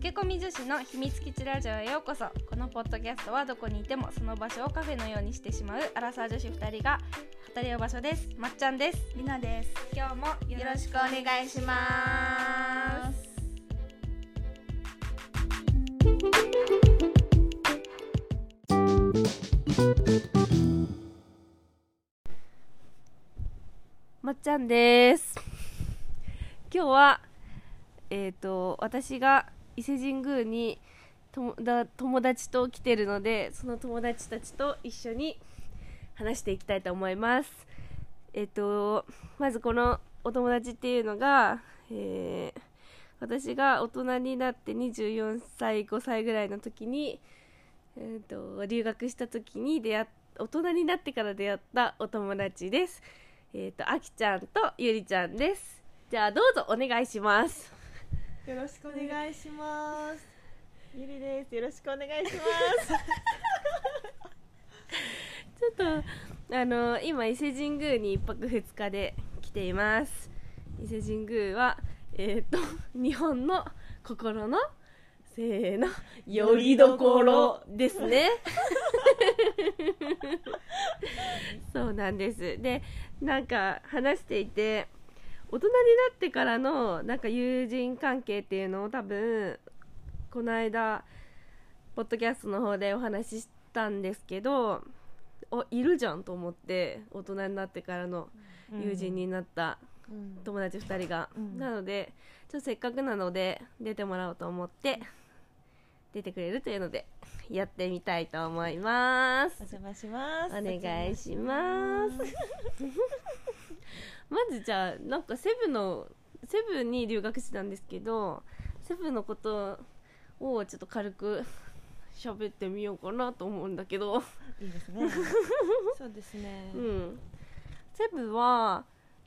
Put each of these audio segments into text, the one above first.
駆け込み女子の秘密基地ラジオへようこそ。このポッドキャストはどこにいてもその場所をカフェのようにしてしまう。アラサー女子2人が語り合う場所です。まっちゃんです。りなです。今日もよろしくお願いします。まっちゃんです。今日はえっ、と私が伊勢神宮にとだ友達と来てるのでその友達たちと一緒に話していきたいと思います。えっ、とまずこのお友達っていうのが、えー私が大人になって24歳5歳ぐらいの時に、えー、と留学した時に出会っ大人になってから出会ったお友達です。えっ、とあきちゃんとゆりちゃんです。じゃあどうぞお願いします。よろしくお願いします。ゆりです。よろしくお願いします。ちょっとあの今伊勢神宮に1泊2日で来ています。伊勢神宮はえっ、と 日本の心のせーのよりどころですね。そうなんです。でなんか話していて大人になってからのなんか友人関係っていうのを多分この間ポッドキャストの方でお話ししたんですけどおいるじゃんと思って大人になってからの友人になったうん。友達2人が、うん。なのでちょっとせっかくなので出てもらおうと思って出てくれるというのでやってみたいと思います。お邪魔します。お願いします まずじゃあなんかセブのセブに留学してたんですけどセブのことをちょっと軽く 喋ってみようかなと思うんだけど。いいですね。そうですね。うん。セブは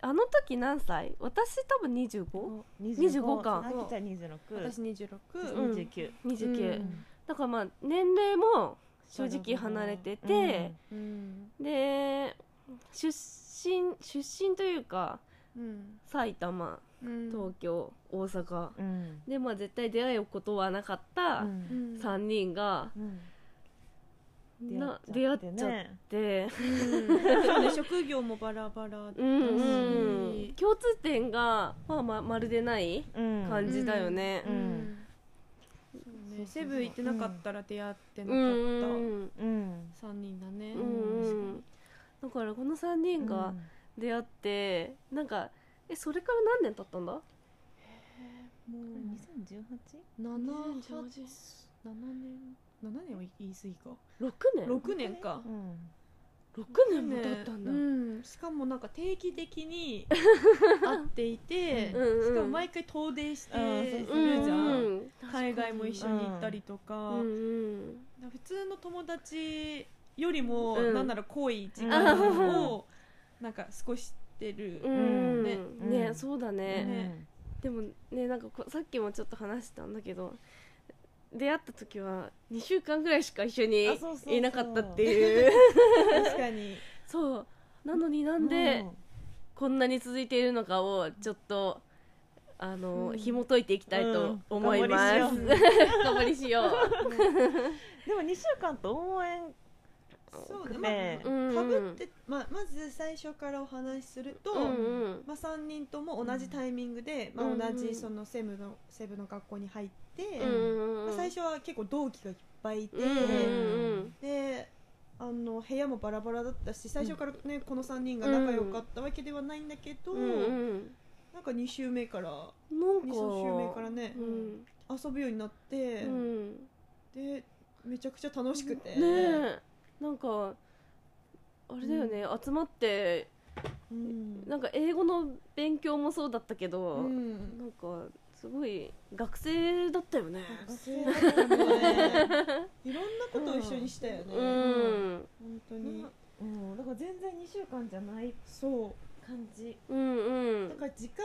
あの時何歳？私多分 25?29 お25か。あきちゃん26私26、うん。29 29、うん。だからまあ年齢も正直離れてて、うん。で出身出身というかうん。埼玉うん。東京大阪。うん。でまあ絶対出会うことはなかったうん。3人が、うん。な出会っちゃっね。て、職業もバラバラだし、うんうん、共通点が、まあ、ままるでないうん。感じだよね。うん。うん。そうねセブン行ってなかったら出会ってなうんかった3人だね、うんうんだからこの3人が出会って、なんかえそれから何年経ったんだ？もう 2018? 7 2018 7年7年は言い過ぎか。6年？6年か。うん。6年も経ったんだ、うん、しかもなんか定期的に 会っていて、うんうんしかも毎回遠出してうんそうるじゃん、うん海外も一緒に行ったりとか、うんうん普通の友達よりも、うん。なんなら濃い時う間ん。をなんか過ごしてる、うん。ね。ねうんそうだね、ね。でもねなんかこさっきもちょっと話したんだけど出会った時は2週間ぐらいしか一緒にあそうそうそう。いなかったっていう。確かに。そう。なのになんでこんなに続いているのかをちょっとあの、うん。紐解いていきたいと思います、う。ん頑張りしよう。でも2週間と応援そうね、ね。まあうん。かぶって、まあ、まず最初からお話しすると、うんうんまあ、3人とも同じタイミングで、うんまあ、同じそのセブのセブの学校に入って、うんまあ、最初は結構同期がいっぱいいて、うんうんであの部屋もバラバラだったし最初からね、この3人が仲良かったわけではないんだけど、うんうんなんか2週目からなんか2週目からね、うん。遊ぶようになって、うん。でめちゃくちゃ楽しくて、ねえなんかあれだよね、集まってうん。なんか英語の勉強もそうだったけど、うん。なんかすごい学生だったよね。学生だったね。いろんなことを一緒にしたよね、うん、本当に、うん。だから全然2週間じゃないそう。感じ。うんうん。だから時間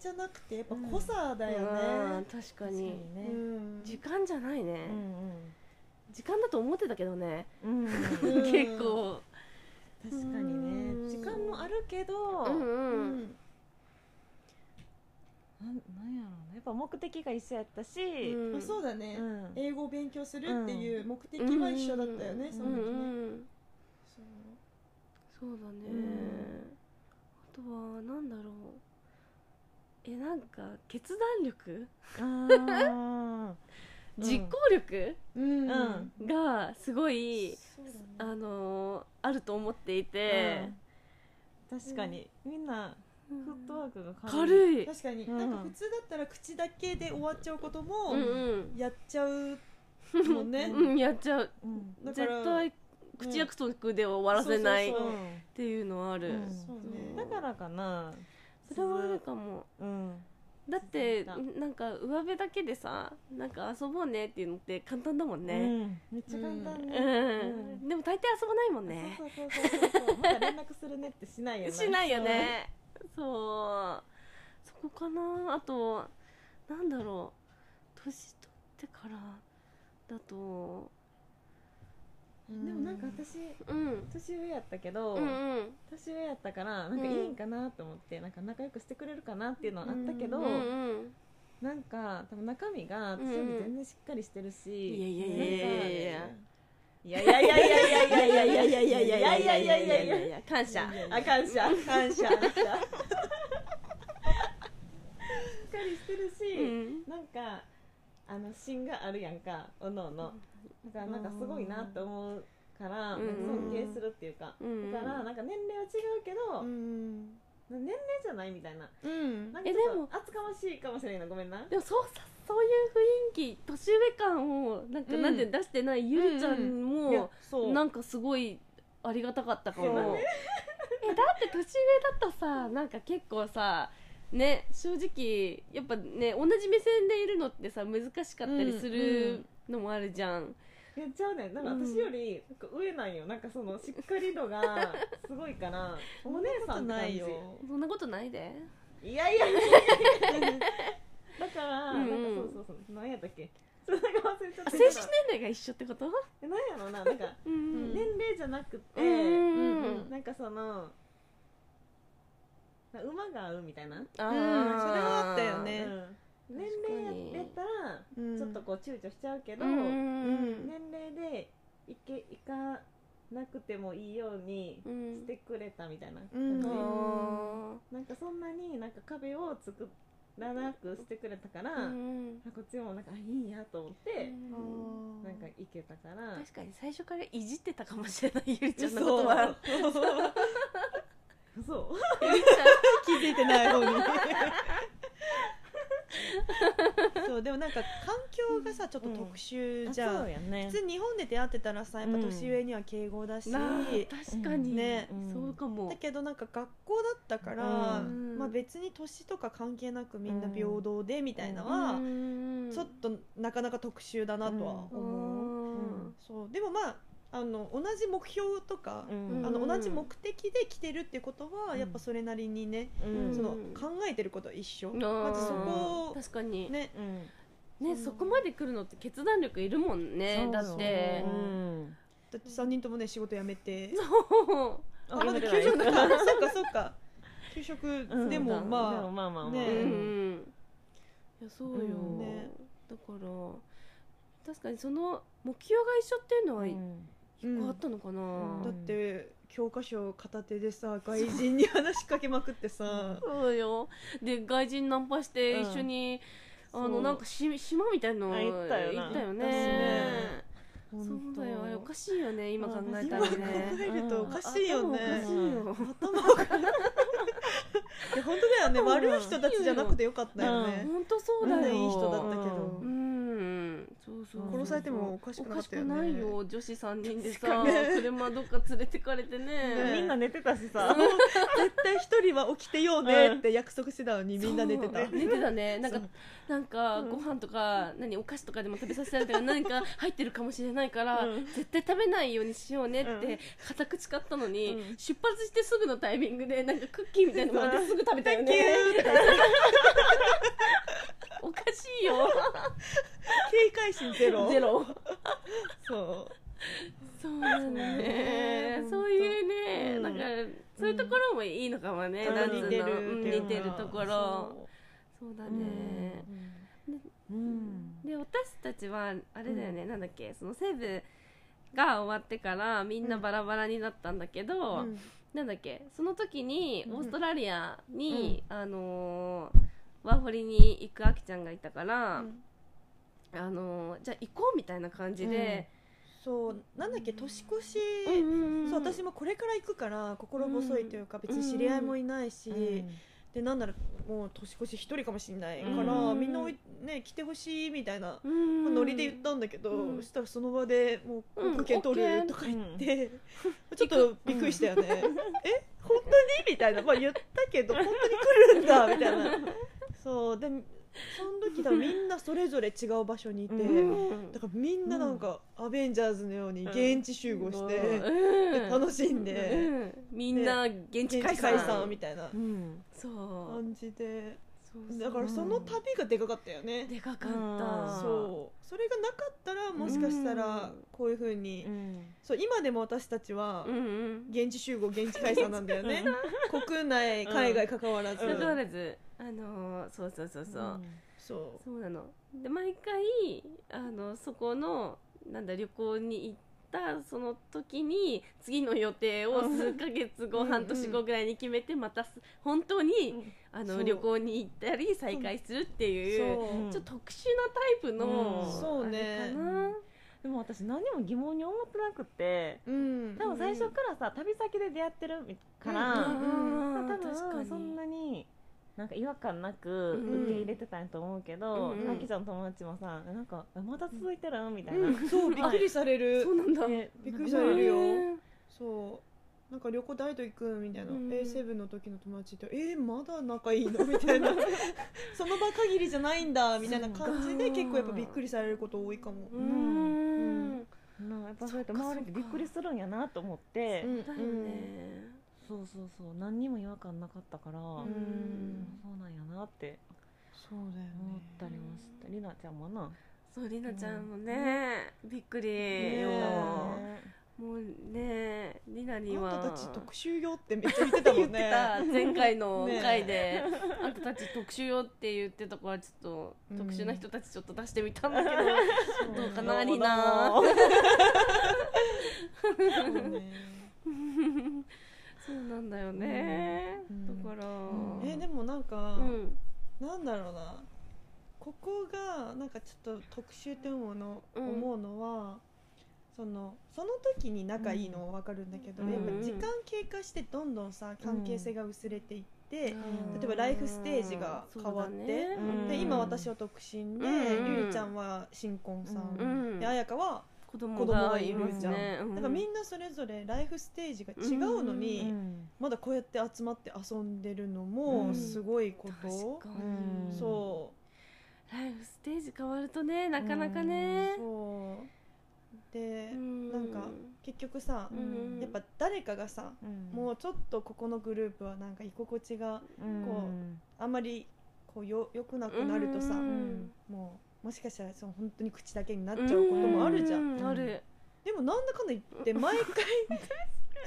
じゃなくてやっぱ濃さだようんね、確かにうねん。時間じゃないね、うん時間だと思ってたけどね、うん。うんうん結構。確かにうん。ね時間もあるけどうんうん、うん。なんなんやろうね。やっぱ目的が一緒やったし、うん。まあそうだね、うん。英語を勉強するっていう目的は一緒だったよね、その時ね、うんうんそう。そうだね、うんあとはなんだろう。えなんか決断力？あー実行力うん。うんがすごい、ね。あのーあると思っていて、うん。確かに、みんなうん。フットワークが軽い。確かに、うん。なんか普通だったら口だけで終わっちゃうこともやっちゃうもんね、うんやっちゃう。絶対口約束で終わらせないっそうそう。ていうのはある、うん。そうね。だからかな。それはあるかも。うんだってなんか上辺だけでさなんか遊ぼうねっていうのって簡単だもんうねん。めっちゃ簡単うん、ね、うん。でも大抵遊ばないもんね。そうそうそうそうそう。また連絡するねってしないよね。しないよね。そう。そこかな。あとなんだろう。年取ってからだとでもなんか私うん。年上やったけど、うんうん。年上やったからなんかいいんかなと思って、なんか仲良くしてくれるかなっていうのはあったけど、うんうんなんか多分中身が私より全然しっかりしてるし、いやいやいやいやいやいや。いやいやいやいやいやいやいやいやいやいやいやいやいやいやいやいやいや感謝あ感謝感謝感謝しっかりしてるし、うんなんかあの芯があるやんか。おのおの。だからなんかすごいなって思うから、尊敬するっていうか、うん。だからなんか年齢は違うけど、うん。年齢じゃないみたいな。うん。なんかちえでもょっと厚かましいかもしれないな。ごめんな。でもそうさそういう雰囲気年上感をなんかうん。なんで出してないゆりちゃんもそう。なんかすごいありがたかったかも、えだって年上だとさなんか結構さね正直やっぱね同じ目線でいるのってさ難しかったりするのもあるじゃん、いやちゃうね。んなんか私よりなんか上なんよ。なんかそのしっかり度がすごいから お姉さんって感じ。そんなことないで。いやいやいやいや。い やだから、うんうん。なんかそうそうそう。何やったっけ？それが忘れちゃった。あ精神年齢が一緒ってこと？え何やろな。なんかうん年齢じゃなくて、うんうんうん。なんかその馬が合うみたいな、あー。それはあったよね。うん。年齢やったらうんちょっとこう躊躇しちゃうけど、うんうん年齢でいけいかなくてもいいようにうん。してくれたみたいな。感じ、うんあなんかそんなになんか壁を作らなくしてくれたから、ーうん。こっちもなんかあいいんやと思って、うん。なんかいけたから。確かに最初からいじってたかもしれないゆりちゃんのことはそう気づいてない方に。そうでもなんか環境がさちょっと特殊じゃん、そうやね。普通日本で出会ってたらさやっぱ年上には敬語だし、なあ確かに、ね。そうかも。だけどなんか学校だったから、うん。まあ、別に年とか関係なくみんな平等でみたいなのは、うん。ちょっとなかなか特殊だなとは思う、うん。そう。でもまああの同じ目標とか、うん。あの同じ目的で来てるってことは、うん。やっぱそれなりにね、うん。そのうん考えてることは一緒、まずそこを確かに。ね。ねうん。そこまで来るのって決断力いるもんねだって。うん。だって3人ともね仕事辞めて。そう。あまだやめてない。給食だか。ら そっかそっか。給食うんでもそうだまあ、まあまあまあ。ね。うんうん。いやそうよ、うん。ね。だから確かにその目標が一緒っていうのは一うん個あったのかな、うん。だって教科書片手でさ外人に話しかけまくってさ。そうよ。で外人ナンパして一緒に、あそう。のなんかし島みたいなのあ行ったよな。行ったよね。ね。そうだよ。あれおかしいよね今考えた今考らねえるとおかしいよね。頭おかしいよ。頭おかしい。いや本当だよね。うん悪い人たちじゃなくてよかったよね、本当そうだよ、みんないい人だったけど。う、んそう殺されてもおかしくなかったよね。おかしくないよ女子3人でさ、ね。車どっか連れてかれてね。ねみんな寝てたしさ。絶対一人は起きてようねって約束してたのにみんな寝てた。寝てたね。なんかなんかご飯とか何お菓子とかでも食べさせられたら 何か入ってるかもしれないから、うん。絶対食べないようにしようねっうん。て固く誓ったのに、うん。出発してすぐのタイミングでなんかクッキーみたいなのもあってすぐ食べたよねおかしいよ。警戒心ゼロ？ゼロ。そそうなんだねねそういうね、うんなんかそういうところもいいのかもね、うなん。つうの似てる似てるところ。そう。だね、うん。で私たちはあれだよね、なんだっけその西部が終わってからみんなバラバラになったんだけど、うん。なんだっけその時にうん。オーストラリアに、あのーワーホリに行くあきちゃんがいたから、あのーじゃあ行こうみたいな感じで、そうなんだっけ年越し、そう私もこれから行くから心細いというか、別に知り合いもいないし、でなんならもう年越し一人かもしれないから、うんみんなおい、ね、来てほしいみたいな、うんノリで言ったんだけど、うん。そしたらその場でもううん航空券取るとか言って、ちょっとびっくりしたよね、え本当に？みたいな、まあ、言ったけど本当に来るんだみたいなそうでその時だみんなそれぞれ違う場所にいて、うん。だからみんななんか、アベンジャーズのように現地集合して、楽しんで、うん。みんな現地現解散みたいな感じで。だからその旅がでかかったよね、でかかっうん。たそう。それがなかったらもしかしたらうんこういうふうに、うん。そう今でも私たちは現地集合現地解散なんだよね。国内海外関わらず、関わらずあのーそうそうそうそう、そそうなの。で毎回あのそこのなんだ旅行に行ったその時に次の予定を数ヶ月後、うん。半年後ぐらいに決めてまたす本当に、うん。あの旅行に行ったり再会するってういう。ちょっと特殊なタイプの、うん。そうね。でも私何も疑問に思ってなくてうん。多分最初からさ旅先で出会ってるから、うん。うん。多確かに。分そんなになんか違和感なくうん。受け入れてたんやと思うけど、うんあきちゃんの友達もさなんかえまた続いてる？みたいな、うん。そうびっくりされる、そうなんだ、でびっくりされるよ。そう。なんか旅行誰と行くみたいな、うん。えセブンの時の友達ってえー、まだ仲いいの？みたいな。その場限りじゃないんだみたいな感じで結構やっぱびっくりされること多いかも、うーん。なん。かやっぱそうやって周りってびっくりするんやなと思って、うん。だよね、そうそうそう。何にも違和感なかったから、うん。そうなんやなって。そうだよね。思ったりもした。りなちゃんもな。そうりなちゃんもね、びっくり。よ、もうねりなには。あんたたち特集よってめっちゃ言ってたもんね。言ってた。前回のね回で、あんたたち特殊よって言ってたからちょっとうん。特殊な人たちちょっと出してみたんだけど、どうかなりな そうなんだよね、うん。だから、ん。えでもなんか、うんなんだろうな。ここがなんかちょっと特集って思うの,、うん思うのはそのその時に仲いいのは分かるんだけど、うん。やっぱ時間経過してどんどんさ関係性が薄れていって、うん例えばライフステージが変わって、ねうん。で今私は独身で、うん。ゆりちゃんは新婚さん。で彩香は子供ががいるじゃん、ね、だからみんなそれぞれライフステージが違うのに、うん。まだこうやって集まって遊んでるのうもん。すごいこと、確かうんに。そライフステージ変わるとねなかなかね。う、そう。で、うん。なんか結局さ、うん。やっぱ誰かがさ、うん。もうちょっとここのグループはなんか居心地がうん。こあんまりこうよ良くなくなるとさ、うん。もうもしかしたらその本当に口だけになっちゃうこともあるじゃん、うある。でもなんだかんだ言って毎回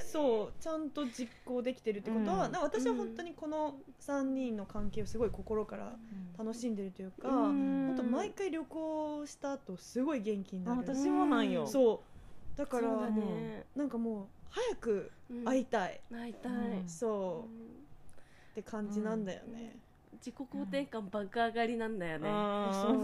そうちゃんと実行できてるってことは、うん私は本当にこの3人の関係をすごい心から楽しんでるというか、うん本当毎回旅行した後すごい元気になる。あ私もなんよ。そう。だからそうだね。なんかもう早くうん。会いたい、会いたい、うん。そう。うん。って感じなんだよね、自己肯定感爆上がりなんだよね、そう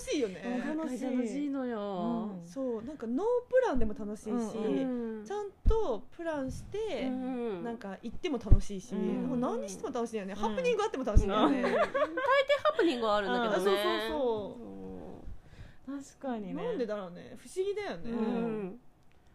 楽しいよね、うん楽しい。楽しいのよ、うん。そうなんかノープランでも楽しいし、うんうん。ちゃんとプランして、うんなんか行っても楽しいし、うん。何しても楽しいよね、ん。ハプニングあっても楽しいよね、ハプニングはあるんだけどね、あそうそう確かにね。なんでだろうね。不思議だよね、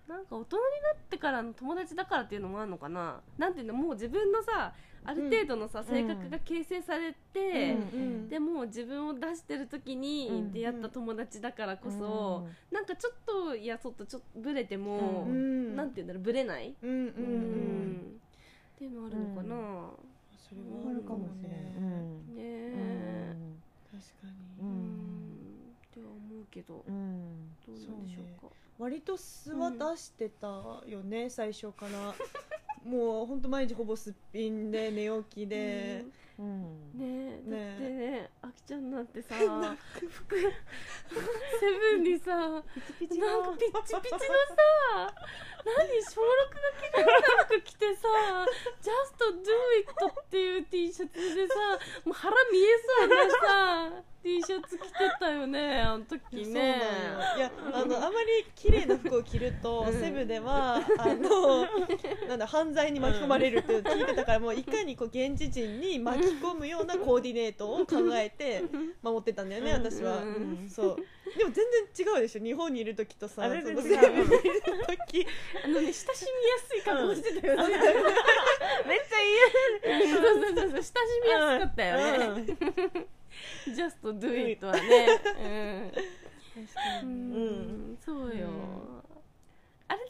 なんか大人になってからの友達だからっていうのもあるのかな。なんていうのもう自分のさある程度のさ、性格が形成されて、うんでもう自分を出してる時に出会った友達だからこそ、なんかちょっといやちょっとちょっとブレても、うん。なんていうんだろうブレない、うんうんうん、うん。っていうのあるのかな、それはあるかもね、ねえ、確かに、ううん。んっては思うけど、うん。どうなんでしょうか。割と素は出してたよね、最初からもう本当毎日ほぼすっぴんで寝起きで、うん。ねえだねってねあきちゃんなんてさ 服セブンにさなんかピッチピチのさ何小6が着るな服着てさ「Just Do It」っていう T シャツでさもう腹見えそうなさ T シャツ着てたよねあの時ね。いやあのあまり綺麗な服を着ると、うん。セブではあのなんだ犯罪に巻き込まれるって聞いてたから、もういかにこう現地人に巻き込むようなコーディネートを考えて 守ってたんだよね、私は、うん。そう。でも全然違うでしょ日本にいる時とさあ全然違う。時。あのね親しみやすい格好してたよね、めっちゃいいそうそうそうそう親しみやすかったよね、Just Do It はね。うん、うん、そうよ、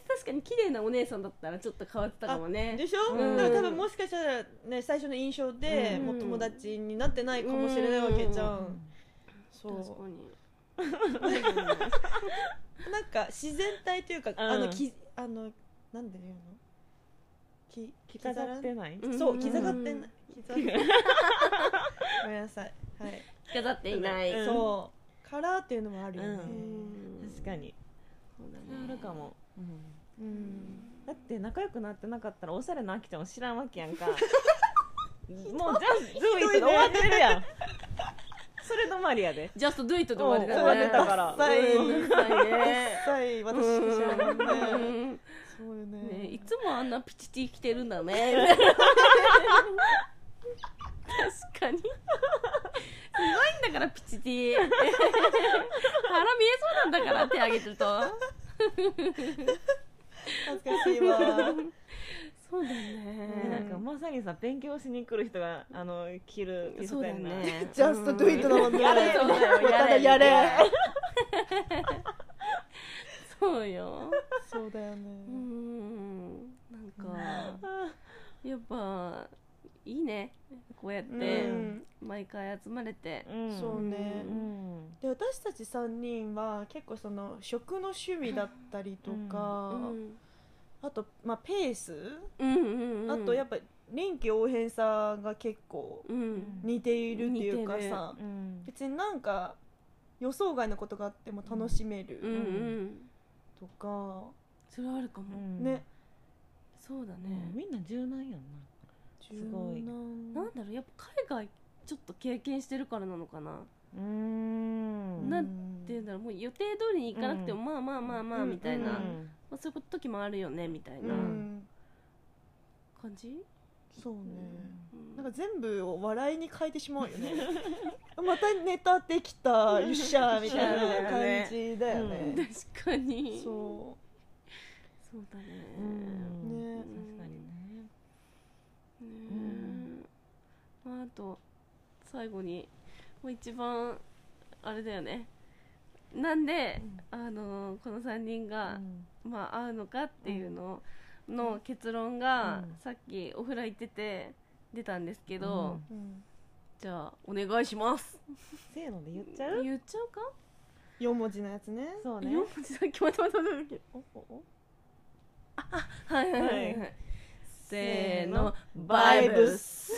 確かに綺麗なお姉さんだったらちょっと変わってたかもね。でしょ、うん。だから多分もしかしたら、ね、最初の印象で、うん。もう友達になってないかもしれないわけじゃん、うん。そう。確かに。なんか自然体というか、あのきあのなんで言うの？き着飾ってない？うん。そう着飾ってない。着飾って ごめんなさい。はい、着飾っていない、うん。そう。カラーっていうのもあるよね。うん。確かに。そうだあねるかも、うんだって仲良くなってなかったらおしゃれなあきちゃんを知らんわけやんか。もうじゃあズーイットで終わってるやん。それ止まりやで。Just Do It で終わりだね。終わってたから。ダサい私知らないね。うん。そうよねねいつもあんなピチティ着てるんだね。確かに。すごいんだからピチティ。腹見えそうなんだから手挙げてると恥ずかしいわ。そうだよなんねかまさにさ勉強しに来る人があの着る T シそうだよャツやんな。ねジャストドゥイットだもん。ねやれそうだよただやれ。そうよ。そうだよね。うん。なんかやっぱいいねこうやってうん。毎回集まれて。うん。そうね。うん。で私たち3人は結構その食の趣味だったりとか、うん。あと、まあ、ペース、うんうんうんあとやっぱ臨機応変さが結構うん。似ているっていうかさうん。別になんか予想外のことがあっても楽しめるうんうん。とか、それはあるかも。うんね。そうだうんねみんな柔軟やんなすごい。柔なん軟だろうやっぱ海外ちょっと経験してるからなのかな。うーん。なんていうんだろうもう予定通りに行かなくてもまあまあまあまあうん。みたいな、うん。まあ、そういう時もあるよねみたいな。うん。感じ、そうね、うん。なんか全部を笑いに変えてしまうよね。またネタできたよっしゃみたいな感じだよね、確かに。そそうだね。うんね確かにねねえまあ、あと最後にもう一番あれだよね。なんで、あのこの3人が、まあ、会うのかっていうのの結論が、うん。さっきお風呂行ってて出たんですけど、う、うん、じゃあお願いします。せーので言っちゃう？言っちゃうか？4文字のやつね。そうね。4文字だって待って待って。おおお。はいはいはい、はい。はいせーの。ババイイブス。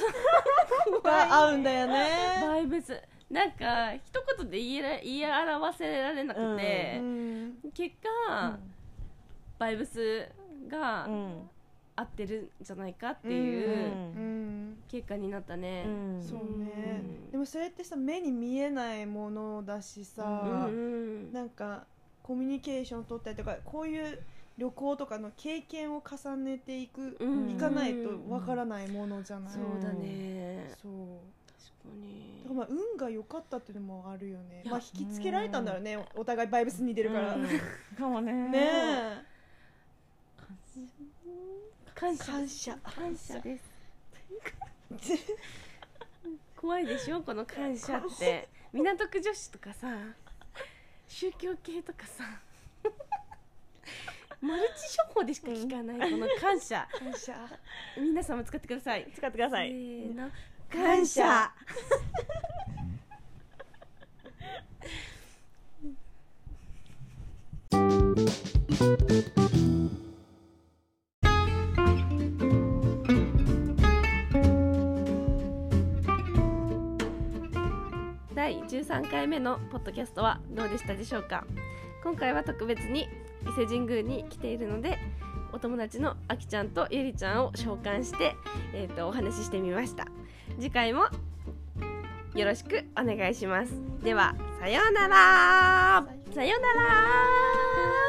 が合うんだよね。バイブス。なんか一言で言いら言い表せられなくて。う、ん。結果、バイブスがうん合ってるんじゃないかっていううん。うん。結果になったね、うん。そうね。うん。でもそれってさ目に見えないものだしうんさ、うん。なんかコミュニケーション取ったりとかこういう旅行とかの経験を重ねていく、うん。いかないとわからないものじゃない、そうだね。そう。確かに。だからまあ運が良かったっていうのもあるよね。まあ引きつけられたんだろうねおお互いバイブス似てるから、うん。ねかもね。え。感謝。感謝。感謝です。怖いでしょこの感謝って。港区女子とかさ宗教系とかさマルチ処方でしか聞かない、この感謝。感謝。皆様使ってください。使ってください。せーの感謝。第13回目のポッドキャストはどうでしたでしょうか？今回は特別に伊勢神宮に来ているのでお友達のあきちゃんとゆりちゃんを召喚して、えー、とお話ししてみました。次回もよろしくお願いします。ではさようなら。さようなら